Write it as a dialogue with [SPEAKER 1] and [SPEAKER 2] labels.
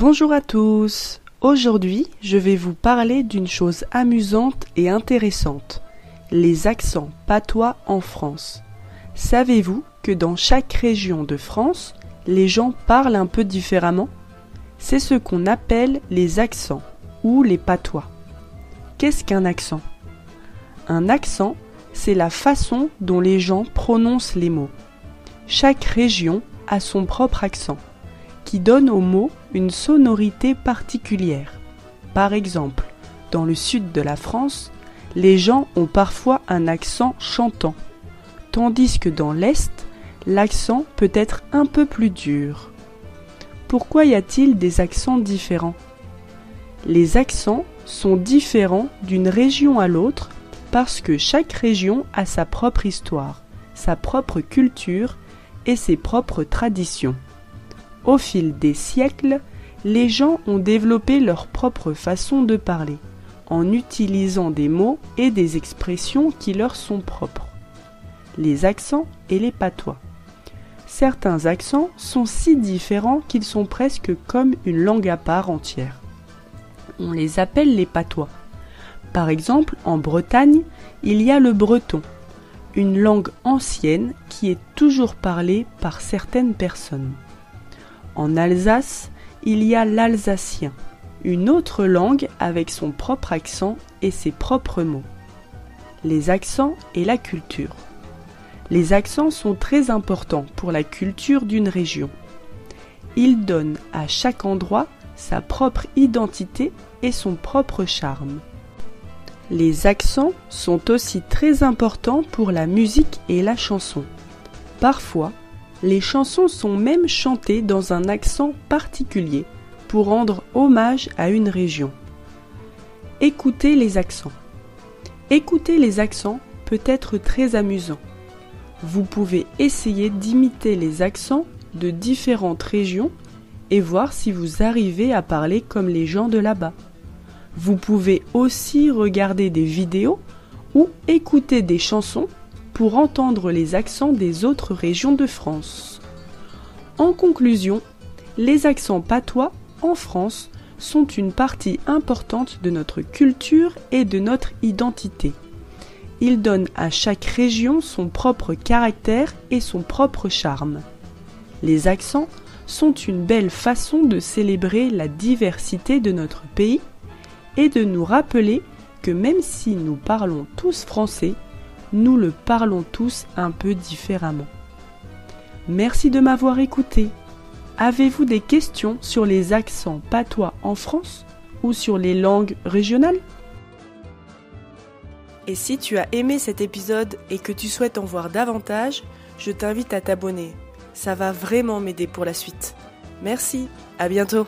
[SPEAKER 1] Bonjour à tous. Aujourd'hui, je vais vous parler d'une chose amusante et intéressante, les accents patois en France. Savez-vous que dans chaque région de France, les gens parlent un peu différemment? C'est ce qu'on appelle les accents ou les patois. Qu'est-ce qu'un accent? Un accent, c'est la façon dont les gens prononcent les mots. Chaque région a son propre accent qui donne aux mots une sonorité particulière. Par exemple, dans le sud de la France, les gens ont parfois un accent chantant, tandis que dans l'Est, l'accent peut être un peu plus dur. Pourquoi y a-t-il des accents différents? Les accents sont différents d'une région à l'autre parce que chaque région a sa propre histoire, sa propre culture et ses propres traditions. Au fil des siècles, les gens ont développé leur propre façon de parler, en utilisant des mots et des expressions qui leur sont propres. Les accents et les patois. Certains accents sont si différents qu'ils sont presque comme une langue à part entière. On les appelle les patois. Par exemple, en Bretagne, il y a le breton, une langue ancienne qui est toujours parlée par certaines personnes. En Alsace, il y a l'alsacien, une autre langue avec son propre accent et ses propres mots. Les accents et la culture. Les accents sont très importants pour la culture d'une région. Ils donnent à chaque endroit sa propre identité et son propre charme. Les accents sont aussi très importants pour la musique et la chanson. Parfois, les chansons sont même chantées dans un accent particulier pour rendre hommage à une région. Écoutez les accents. Écouter les accents peut être très amusant. Vous pouvez essayer d'imiter les accents de différentes régions et voir si vous arrivez à parler comme les gens de là-bas. Vous pouvez aussi regarder des vidéos ou écouter des chansons pour entendre les accents des autres régions de France. En conclusion, les accents patois en France sont une partie importante de notre culture et de notre identité. Ils donnent à chaque région son propre caractère et son propre charme. Les accents sont une belle façon de célébrer la diversité de notre pays et de nous rappeler que même si nous parlons tous français, nous le parlons tous un peu différemment. Merci de m'avoir écouté. Avez-vous des questions sur les accents patois en France ou sur les langues régionales? Et si tu as aimé cet épisode et que tu souhaites en voir davantage, je t'invite à t'abonner. Ça va vraiment m'aider pour la suite. Merci, à bientôt